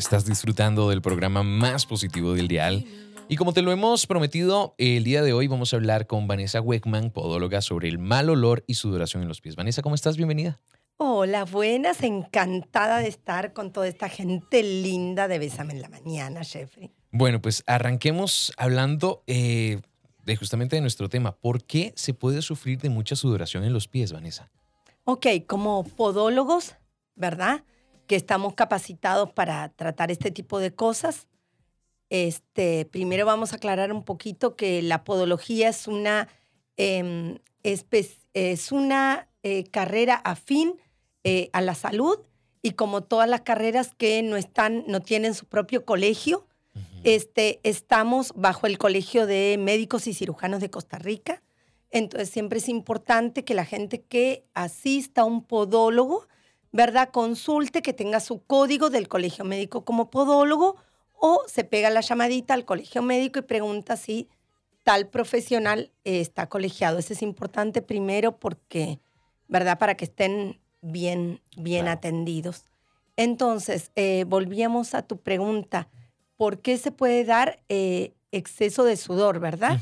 Estás disfrutando del programa más positivo del dial. Y como te lo hemos prometido, el día de hoy vamos a hablar con Vanessa Weckman, podóloga, sobre el mal olor y sudoración en los pies. Vanessa, ¿cómo estás? Bienvenida. Hola, buenas, encantada de estar con toda esta gente linda de Bésame en la Mañana, Jeffrey. Bueno, pues arranquemos hablando eh, de justamente de nuestro tema. ¿Por qué se puede sufrir de mucha sudoración en los pies, Vanessa? Ok, como podólogos, ¿verdad? Que estamos capacitados para tratar este tipo de cosas. Este, primero vamos a aclarar un poquito que la podología es una, em, es una eh, carrera afín eh, a la salud y como todas las carreras que no están, no tienen su propio colegio, este, estamos bajo el Colegio de Médicos y Cirujanos de Costa Rica. Entonces siempre es importante que la gente que asista a un podólogo, ¿verdad? Consulte que tenga su código del colegio médico como podólogo o se pega la llamadita al colegio médico y pregunta si tal profesional está colegiado. Eso es importante primero porque, ¿verdad? Para que estén bien, bien atendidos. Entonces, eh, volvíamos a tu pregunta. ¿por qué se puede dar eh, exceso de sudor, verdad?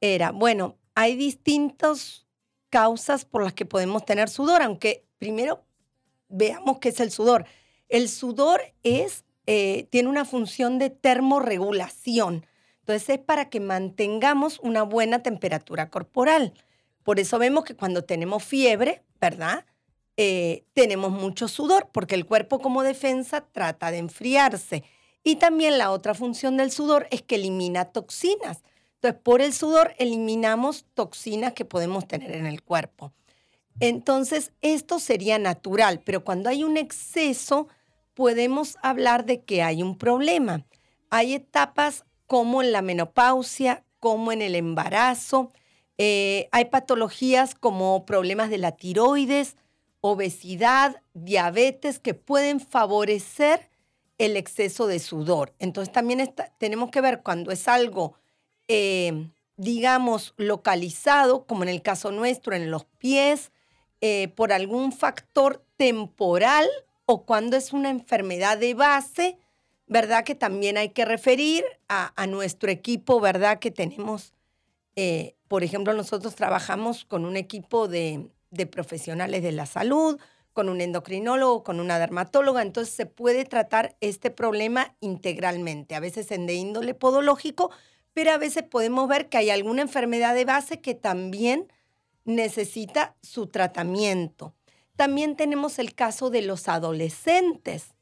Era, bueno, hay distintas causas por las que podemos tener sudor, aunque primero veamos qué es el sudor. El sudor es, eh, tiene una función de termorregulación. Entonces es para que mantengamos una buena temperatura corporal. Por eso vemos que cuando tenemos fiebre, ¿verdad? Eh, tenemos mucho sudor, porque el cuerpo como defensa trata de enfriarse. Y también la otra función del sudor es que elimina toxinas. Entonces, por el sudor eliminamos toxinas que podemos tener en el cuerpo. Entonces, esto sería natural, pero cuando hay un exceso, podemos hablar de que hay un problema. Hay etapas como en la menopausia, como en el embarazo. Eh, hay patologías como problemas de la tiroides, obesidad, diabetes, que pueden favorecer el exceso de sudor. Entonces también tenemos que ver cuando es algo, eh, digamos, localizado, como en el caso nuestro, en los pies, eh, por algún factor temporal o cuando es una enfermedad de base, ¿verdad? Que también hay que referir a, nuestro equipo, ¿verdad? Que tenemos, eh, por ejemplo, nosotros trabajamos con un equipo de, de profesionales de la salud, con un endocrinólogo, con una dermatóloga, entonces se puede tratar este problema integralmente, a veces en de índole podológico, pero a veces podemos ver que hay alguna enfermedad de base que también necesita su tratamiento. También tenemos el caso de los adolescentes,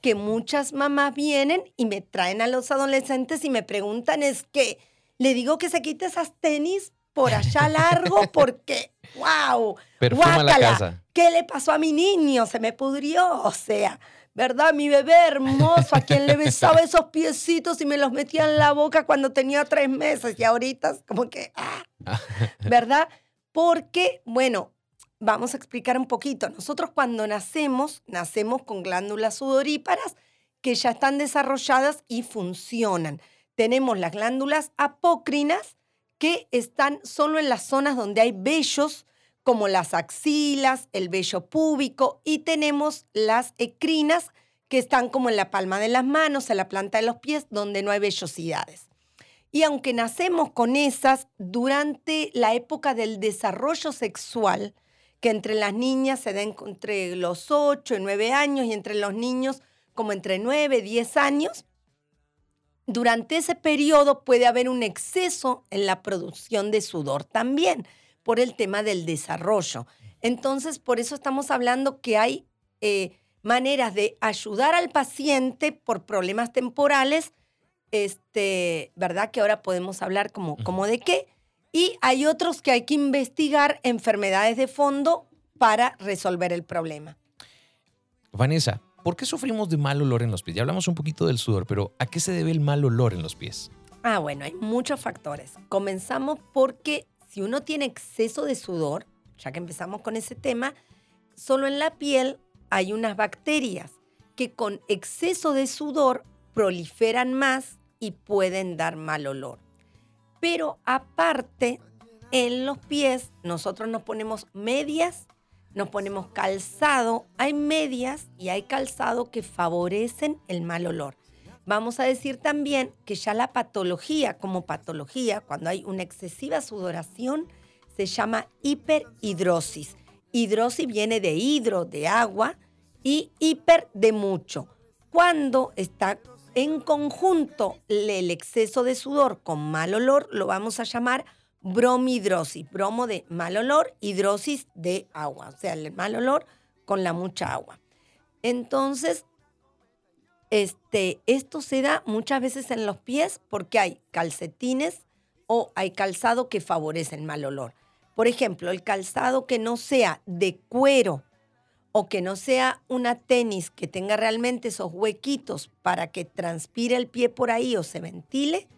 que muchas mamás vienen y me traen a los adolescentes y me preguntan, es que le digo que se quite esas tenis por allá largo porque, wow, Perfuma la casa. ¿Qué le pasó a mi niño? Se me pudrió, o sea, ¿verdad? Mi bebé hermoso, a quien le besaba esos piecitos y me los metía en la boca cuando tenía tres meses y ahorita es como que, ah, ¿verdad? Porque, bueno, vamos a explicar un poquito. Nosotros cuando nacemos, nacemos con glándulas sudoríparas que ya están desarrolladas y funcionan. Tenemos las glándulas apócrinas que están solo en las zonas donde hay vellos como las axilas, el vello púbico y tenemos las ecrinas que están como en la palma de las manos, en la planta de los pies, donde no hay vellosidades. Y aunque nacemos con esas, durante la época del desarrollo sexual, que entre las niñas se da entre los 8 y 9 años y entre los niños como entre 9 y 10 años, durante ese periodo puede haber un exceso en la producción de sudor también por el tema del desarrollo. Entonces, por eso estamos hablando que hay eh, maneras de ayudar al paciente por problemas temporales, este, ¿verdad? Que ahora podemos hablar como, como de qué. Y hay otros que hay que investigar enfermedades de fondo para resolver el problema. Vanessa, ¿Por qué sufrimos de mal olor en los pies? Ya hablamos un poquito del sudor, pero ¿a qué se debe el mal olor en los pies? Ah, bueno, hay muchos factores. Comenzamos porque si uno tiene exceso de sudor, ya que empezamos con ese tema, solo en la piel hay unas bacterias que con exceso de sudor proliferan más y pueden dar mal olor. Pero aparte, en los pies nosotros nos ponemos medias nos ponemos calzado, hay medias y hay calzado que favorecen el mal olor. Vamos a decir también que ya la patología, como patología, cuando hay una excesiva sudoración, se llama hiperhidrosis. Hidrosis viene de hidro, de agua, y hiper de mucho. Cuando está en conjunto el exceso de sudor con mal olor, lo vamos a llamar bromidrosis. Bromo de mal olor, hidrosis de agua. O sea, el mal olor con la mucha agua. Entonces, este, esto se da muchas veces en los pies porque hay calcetines o hay calzado que favorece el mal olor. Por ejemplo, el calzado que no sea de cuero o que no sea una tenis que tenga realmente esos huequitos para que transpire el pie por ahí o se ventile,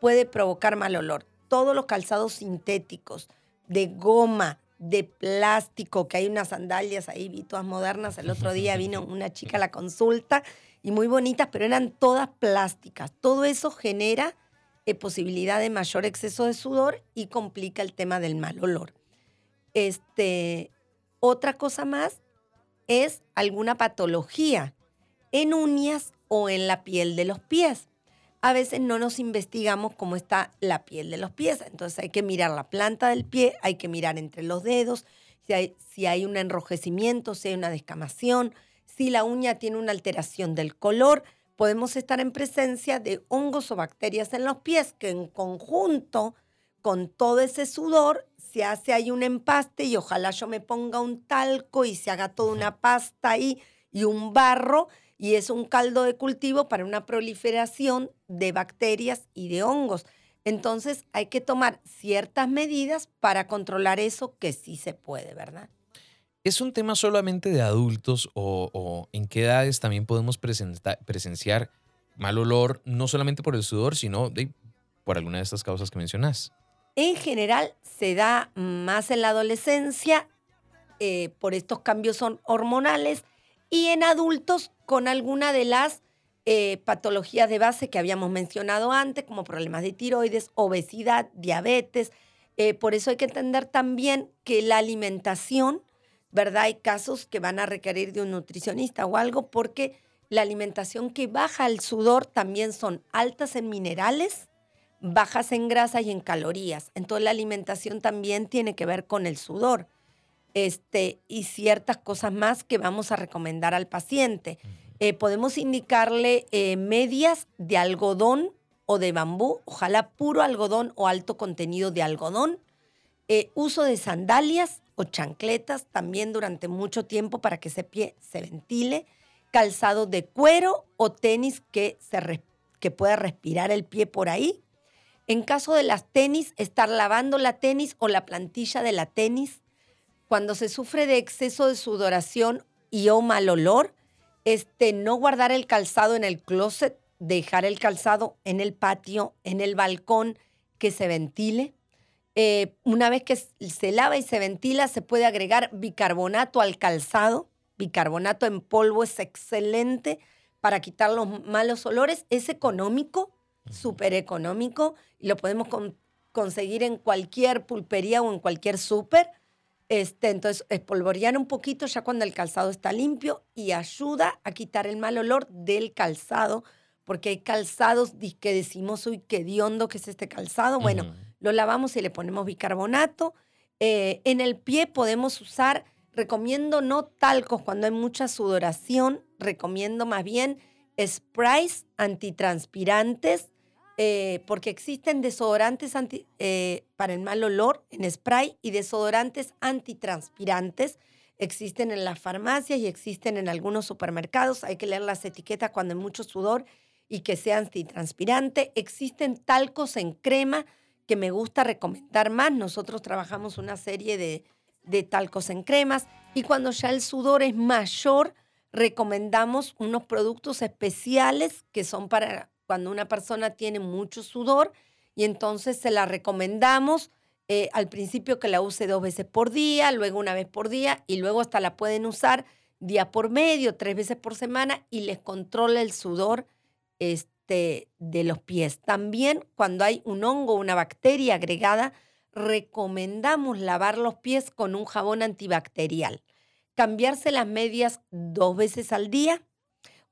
puede provocar mal olor. Todos los calzados sintéticos, de goma, de plástico, que hay unas sandalias ahí, vi todas modernas. El otro día vino una chica a la consulta y muy bonitas, pero eran todas plásticas. Todo eso genera eh, posibilidad de mayor exceso de sudor y complica el tema del mal olor. Este, otra cosa más es alguna patología en uñas o en la piel de los pies. A veces no nos investigamos cómo está la piel de los pies, entonces hay que mirar la planta del pie, hay que mirar entre los dedos, si hay, si hay un enrojecimiento, si hay una descamación, si la uña tiene una alteración del color, podemos estar en presencia de hongos o bacterias en los pies que en conjunto con todo ese sudor se hace ahí un empaste y ojalá yo me ponga un talco y se haga toda una pasta ahí y un barro y es un caldo de cultivo para una proliferación de bacterias y de hongos. Entonces hay que tomar ciertas medidas para controlar eso que sí se puede, ¿verdad? ¿Es un tema solamente de adultos o, en qué edades también podemos presenciar mal olor, no solamente por el sudor, sino por alguna de estas causas que mencionas? En general se da más en la adolescencia eh, por estos cambios hormonales y en adultos con alguna de las eh, patologías de base que habíamos mencionado antes, como problemas de tiroides, obesidad, diabetes. Eh, por eso hay que entender también que la alimentación, ¿verdad? Hay casos que van a requerir de un nutricionista o algo porque la alimentación que baja el sudor también son altas en minerales, bajas en grasa y en calorías. Entonces la alimentación también tiene que ver con el sudor este, y ciertas cosas más que vamos a recomendar al paciente. Eh, podemos indicarle eh, medias de algodón o de bambú, ojalá puro algodón o alto contenido de algodón. Eh, uso de sandalias o chancletas también durante mucho tiempo para que ese pie se ventile. Calzado de cuero o tenis que, se que pueda respirar el pie por ahí. En caso de las tenis, estar lavando la tenis o la plantilla de la tenis. Cuando se sufre de exceso de sudoración y o mal olor, este, no guardar el calzado en el closet, dejar el calzado en el patio, en el balcón, que se ventile. Eh, una vez que se lava y se ventila, se puede agregar bicarbonato al calzado. Bicarbonato en polvo es excelente para quitar los malos olores. Es económico, súper económico y lo podemos conseguir en cualquier pulpería o en cualquier súper. Este, entonces, espolvorear un poquito ya cuando el calzado está limpio y ayuda a quitar el mal olor del calzado, porque hay calzados que decimos, uy, qué diondo que es este calzado. Bueno, lo lavamos y le ponemos bicarbonato. Eh, en el pie podemos usar, recomiendo no talcos cuando hay mucha sudoración, recomiendo más bien sprays antitranspirantes eh, porque existen desodorantes eh, para el mal olor en spray y desodorantes antitranspirantes. Existen en las farmacias y existen en algunos supermercados. Hay que leer las etiquetas cuando hay mucho sudor y que sea antitranspirante. Existen talcos en crema que me gusta recomendar más. Nosotros trabajamos una serie de, de talcos en cremas y cuando ya el sudor es mayor, recomendamos unos productos especiales que son para cuando una persona tiene mucho sudor y entonces se la recomendamos eh, al principio que la use dos veces por día, luego una vez por día y luego hasta la pueden usar día por medio, tres veces por semana y les controla el sudor este, de los pies. También cuando hay un hongo una bacteria agregada, recomendamos lavar los pies con un jabón antibacterial. cambiarse las medias dos veces al día.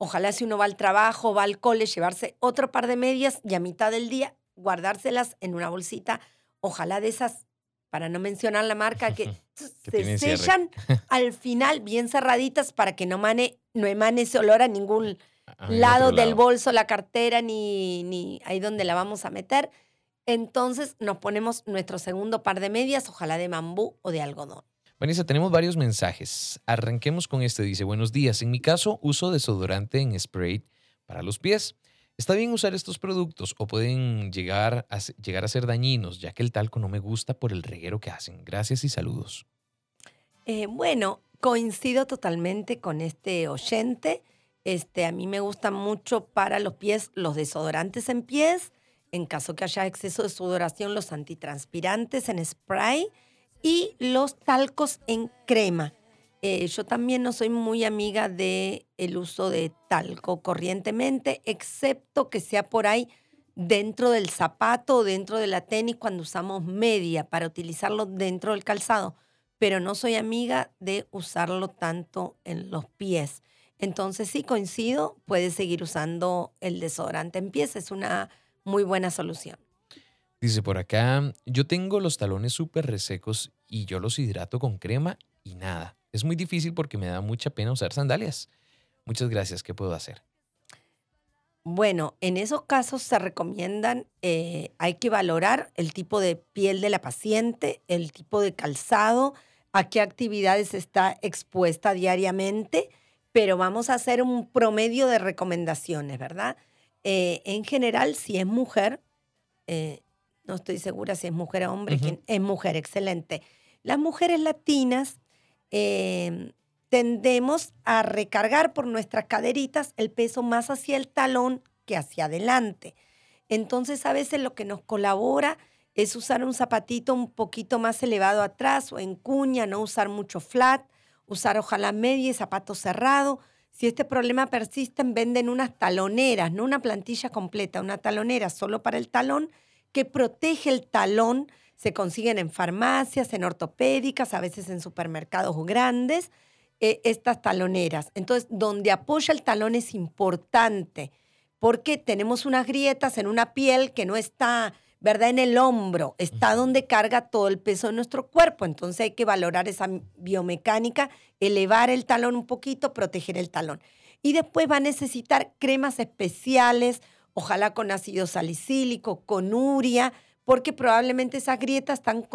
Ojalá si uno va al trabajo, va al cole, llevarse otro par de medias y a mitad del día guardárselas en una bolsita, ojalá de esas, para no mencionar la marca, que, se sellan al final bien cerraditas para que no, mane, no emane ese olor a ningún lado del bolso, la cartera, ni, ni ahí donde la vamos a meter. Entonces nos ponemos nuestro segundo par de medias, ojalá de bambú o de algodón. Vanessa, tenemos varios mensajes. Arranquemos con este. Dice, buenos días. En mi caso, uso desodorante en spray para los pies. ¿Está bien usar estos productos o pueden llegar a, llegar a ser dañinos, ya que el talco no me gusta por el reguero que hacen? Gracias y saludos. Eh, bueno, coincido totalmente con este oyente. Este, a mí me gustan mucho para los pies los desodorantes en pies, en caso que haya exceso de sudoración, los antitranspirantes en spray y los talcos en crema. Eh, yo también no soy muy amiga del el uso de talco corrientemente, excepto que sea por ahí dentro del zapato o dentro de la tenis cuando usamos media para utilizarlo dentro del calzado, pero no soy amiga de usarlo tanto en los pies. Entonces sí coincido, puedes seguir usando el desodorante en pies, es una muy buena solución. Dice por acá, yo tengo los talones súper resecos y yo los hidrato con crema y nada. Es muy difícil porque me da mucha pena usar sandalias. Muchas gracias, ¿qué puedo hacer? Bueno, en esos casos se recomiendan, eh, hay que valorar el tipo de piel de la paciente, el tipo de calzado, a qué actividades está expuesta diariamente, pero vamos a hacer un promedio de recomendaciones, ¿verdad? Eh, en general, si es mujer, eh, no estoy segura si es mujer o hombre, es mujer, excelente. Las mujeres latinas em, tendemos a recargar por nuestras caderitas el peso más hacia el talón que hacia adelante. Entonces a veces lo que nos colabora es usar un zapatito un poquito más elevado atrás o en cuña, no usar mucho flat, usar ojalá media y zapato cerrado. Si este problema persiste, venden unas taloneras, no una plantilla completa, una talonera solo para el talón que protege el talón. Se consiguen en farmacias, en ortopédicas, a veces en supermercados grandes, eh, estas taloneras. Entonces, donde apoya el talón es importante porque tenemos unas grietas en una piel que no está, ¿verdad?, en el hombro, está donde carga todo el peso de nuestro cuerpo. Entonces hay que valorar esa biomecánica, elevar el talón un poquito, proteger el talón. Y después va a necesitar cremas especiales ojalá con ácido salicílico, con uria, porque probablemente esas grietas están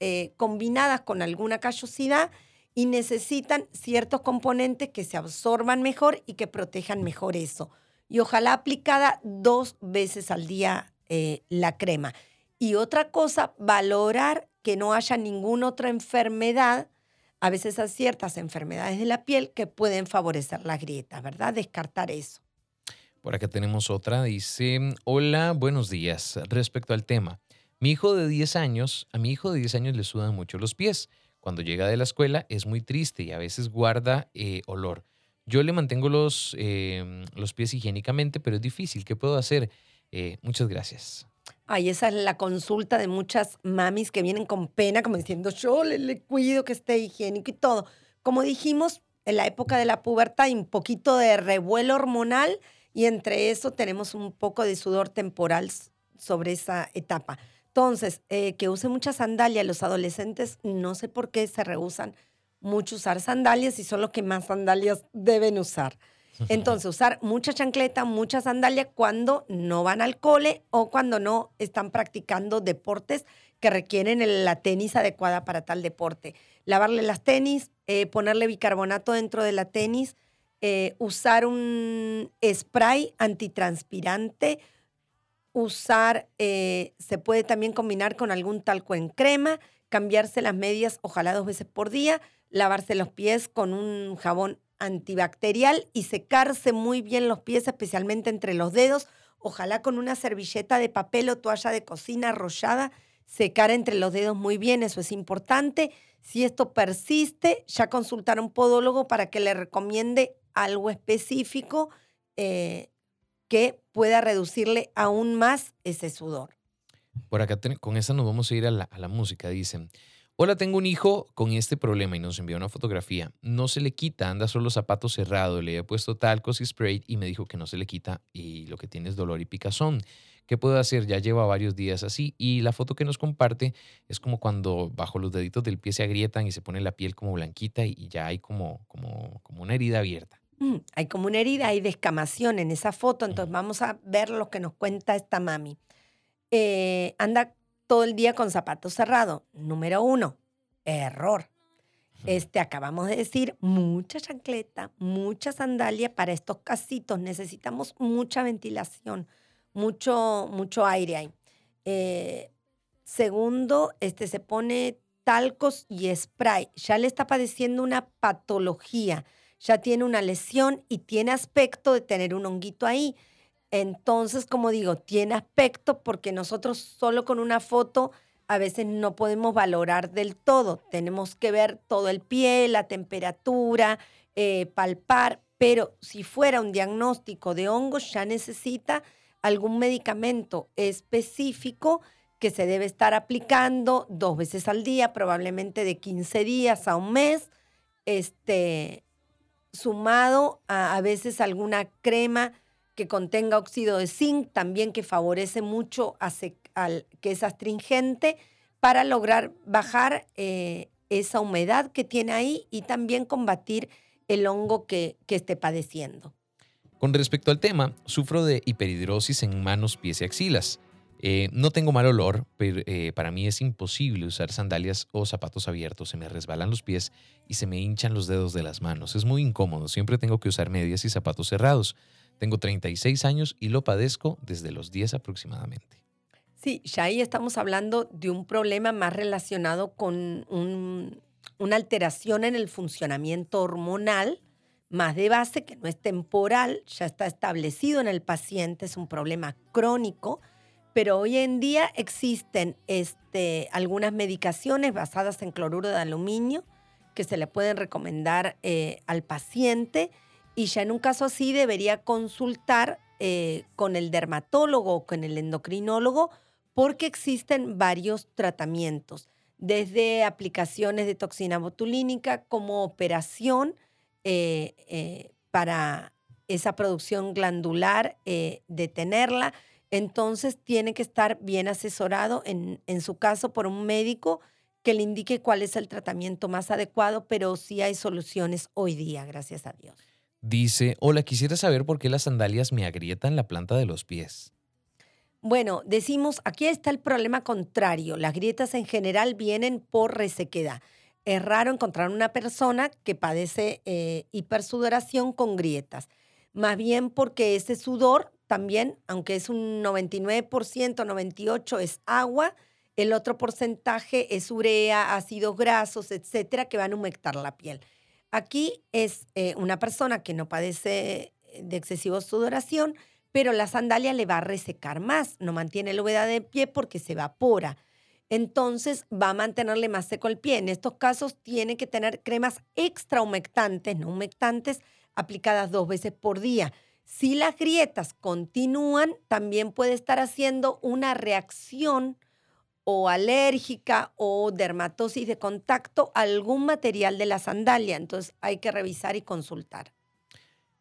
eh, combinadas con alguna callosidad y necesitan ciertos componentes que se absorban mejor y que protejan mejor eso. Y ojalá aplicada dos veces al día eh, la crema. Y otra cosa, valorar que no haya ninguna otra enfermedad. A veces hay ciertas enfermedades de la piel que pueden favorecer las grietas, ¿verdad? Descartar eso. Por acá tenemos otra. Dice, hola, buenos días. Respecto al tema, mi hijo de 10 años, a mi hijo de 10 años le sudan mucho los pies. Cuando llega de la escuela es muy triste y a veces guarda eh, olor. Yo le mantengo los, em, los pies higiénicamente, pero es difícil. ¿Qué puedo hacer? Eh, muchas gracias. Ay, esa es la consulta de muchas mamis que vienen con pena, como diciendo, yo le, le cuido que esté higiénico y todo. Como dijimos, en la época de la pubertad hay un poquito de revuelo hormonal y entre eso tenemos un poco de sudor temporal sobre esa etapa. Entonces, eh, que use mucha sandalia, los adolescentes no sé por qué se rehusan mucho usar sandalias y son los que más sandalias deben usar. Entonces, usar mucha chancleta, mucha sandalia cuando no van al cole o cuando no están practicando deportes que requieren la tenis adecuada para tal deporte. Lavarle las tenis, eh, ponerle bicarbonato dentro de la tenis, eh, usar un spray antitranspirante, usar, eh, se puede también combinar con algún talco en crema, cambiarse las medias ojalá dos veces por día, lavarse los pies con un jabón antibacterial y secarse muy bien los pies, especialmente entre los dedos, ojalá con una servilleta de papel o toalla de cocina arrollada, secar entre los dedos muy bien, eso es importante. Si esto persiste, ya consultar a un podólogo para que le recomiende algo específico eh, que pueda reducirle aún más ese sudor. Por acá con esa nos vamos a ir a la, música. Dicen, Hola, tengo un hijo con este problema y nos envió una fotografía. No se le quita, anda solo zapatos cerrados, le he puesto talcos y spray y me dijo que no se le quita y lo que tiene es dolor y picazón. ¿Qué puedo hacer? Ya lleva varios días así y la foto que nos comparte es como cuando bajo los deditos del pie se agrietan y se pone la piel como blanquita y ya hay como, como, como una herida abierta. Mm, hay como una herida, hay descamación en esa foto, entonces vamos a ver lo que nos cuenta esta mami. Eh, anda todo el día con zapatos cerrados. Número uno, error. Este, acabamos de decir, mucha chancleta, mucha sandalia para estos casitos. Necesitamos mucha ventilación, mucho, mucho aire ahí. Eh, segundo, este, se pone talcos y spray. Ya le está padeciendo una patología, ya tiene una lesión y tiene aspecto de tener un honguito ahí. Entonces, como digo, tiene aspecto porque nosotros solo con una foto a veces no podemos valorar del todo. Tenemos que ver todo el pie, la temperatura, eh, palpar, pero si fuera un diagnóstico de hongos ya necesita algún medicamento específico que se debe estar aplicando dos veces al día, probablemente de 15 días a un mes, este, sumado a, a veces alguna crema que contenga óxido de zinc, también que favorece mucho al, que es astringente, para lograr bajar eh, esa humedad que tiene ahí y también combatir el hongo que, que esté padeciendo. Con respecto al tema, sufro de hiperhidrosis en manos, pies y axilas. Eh, no tengo mal olor, pero eh, para mí es imposible usar sandalias o zapatos abiertos. Se me resbalan los pies y se me hinchan los dedos de las manos. Es muy incómodo. Siempre tengo que usar medias y zapatos cerrados. Tengo 36 años y lo padezco desde los 10 aproximadamente. Sí, ya ahí estamos hablando de un problema más relacionado con una alteración en el funcionamiento hormonal, más de base, que no es temporal, ya está establecido en el paciente, es un problema crónico, pero hoy en día existen este, algunas medicaciones basadas en cloruro de aluminio que se le pueden recomendar eh, al paciente y ya en un caso así debería consultar eh, con el dermatólogo o con el endocrinólogo porque existen varios tratamientos, desde aplicaciones de toxina botulínica como operación eh, para esa producción glandular, detenerla. Entonces tiene que estar bien asesorado en, en su caso por un médico que le indique cuál es el tratamiento más adecuado, pero sí hay soluciones hoy día, gracias a Dios. Dice, hola, quisiera saber por qué las sandalias me agrietan la planta de los pies. Bueno, decimos, aquí está el problema contrario. Las grietas en general vienen por resequedad. Es raro encontrar una persona que padece eh, hipersudoración con grietas. Más bien porque ese sudor también, aunque es un 99%, 98% es agua, el otro porcentaje es urea, ácidos grasos, etcétera, que van a humectar la piel. Aquí es eh, una persona que no padece eh, de excesiva sudoración, pero la sandalia le va a resecar más, no mantiene la humedad de pie porque se evapora. Entonces va a mantenerle más seco el pie. En estos casos tiene que tener cremas extra humectantes, no humectantes, aplicadas dos veces por día. Si las grietas continúan, también puede estar haciendo una reacción o alérgica o dermatosis de contacto algún material de la sandalia. Entonces hay que revisar y consultar.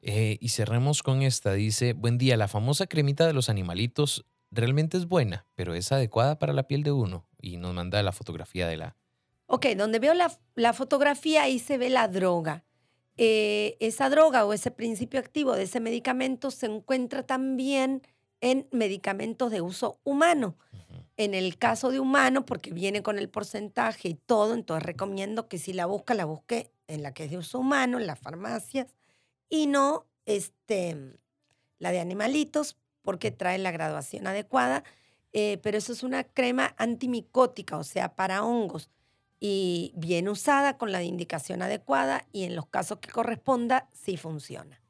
Eh, y cerremos con esta. Dice, buen día, la famosa cremita de los animalitos realmente es buena, pero es adecuada para la piel de uno. Y nos manda la fotografía de la... Ok, donde veo la, fotografía, ahí se ve la droga. Eh, esa droga o ese principio activo de ese medicamento se encuentra también en medicamentos de uso humano. En el caso de humano, porque viene con el porcentaje y todo, entonces recomiendo que si la busca, la busque en la que es de uso humano, en las farmacias, y no este, la de animalitos, porque trae la graduación adecuada. Eh, pero eso es una crema antimicótica, o sea, para hongos, y bien usada con la indicación adecuada, y en los casos que corresponda, sí funciona.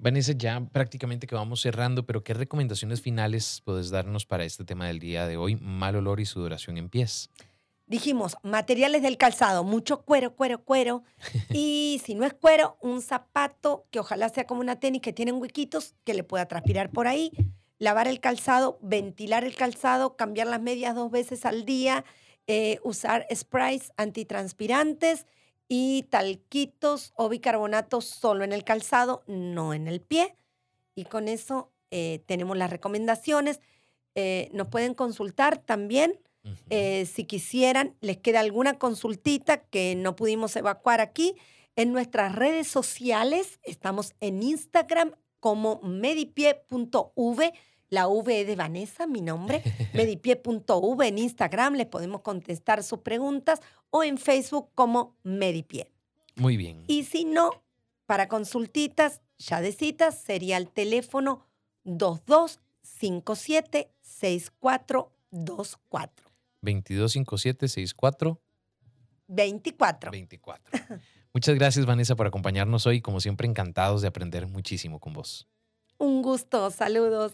Vanessa, ya prácticamente que vamos cerrando, pero ¿qué recomendaciones finales puedes darnos para este tema del día de hoy? Mal olor y sudoración en pies. Dijimos, materiales del calzado, mucho cuero, cuero, cuero. Y si no es cuero, un zapato que ojalá sea como una tenis que tienen huequitos que le pueda transpirar por ahí. Lavar el calzado, ventilar el calzado, cambiar las medias dos veces al día. Eh, usar sprays antitranspirantes y talquitos o bicarbonatos solo en el calzado, no en el pie. Y con eso eh, tenemos las recomendaciones. Eh, nos pueden consultar también si quisieran, les queda alguna consultita que no pudimos evacuar aquí. En nuestras redes sociales estamos en Instagram como medipie.v. La V de Vanessa, mi nombre. medipie.v en Instagram. Les podemos contestar sus preguntas o en Facebook como Medipie. Muy bien. Y si no, para consultitas, ya de citas, sería el teléfono 2257-6424. 2257-6424. 24. Muchas gracias, Vanessa, por acompañarnos hoy. Como siempre, encantados de aprender muchísimo con vos. Un gusto, saludos.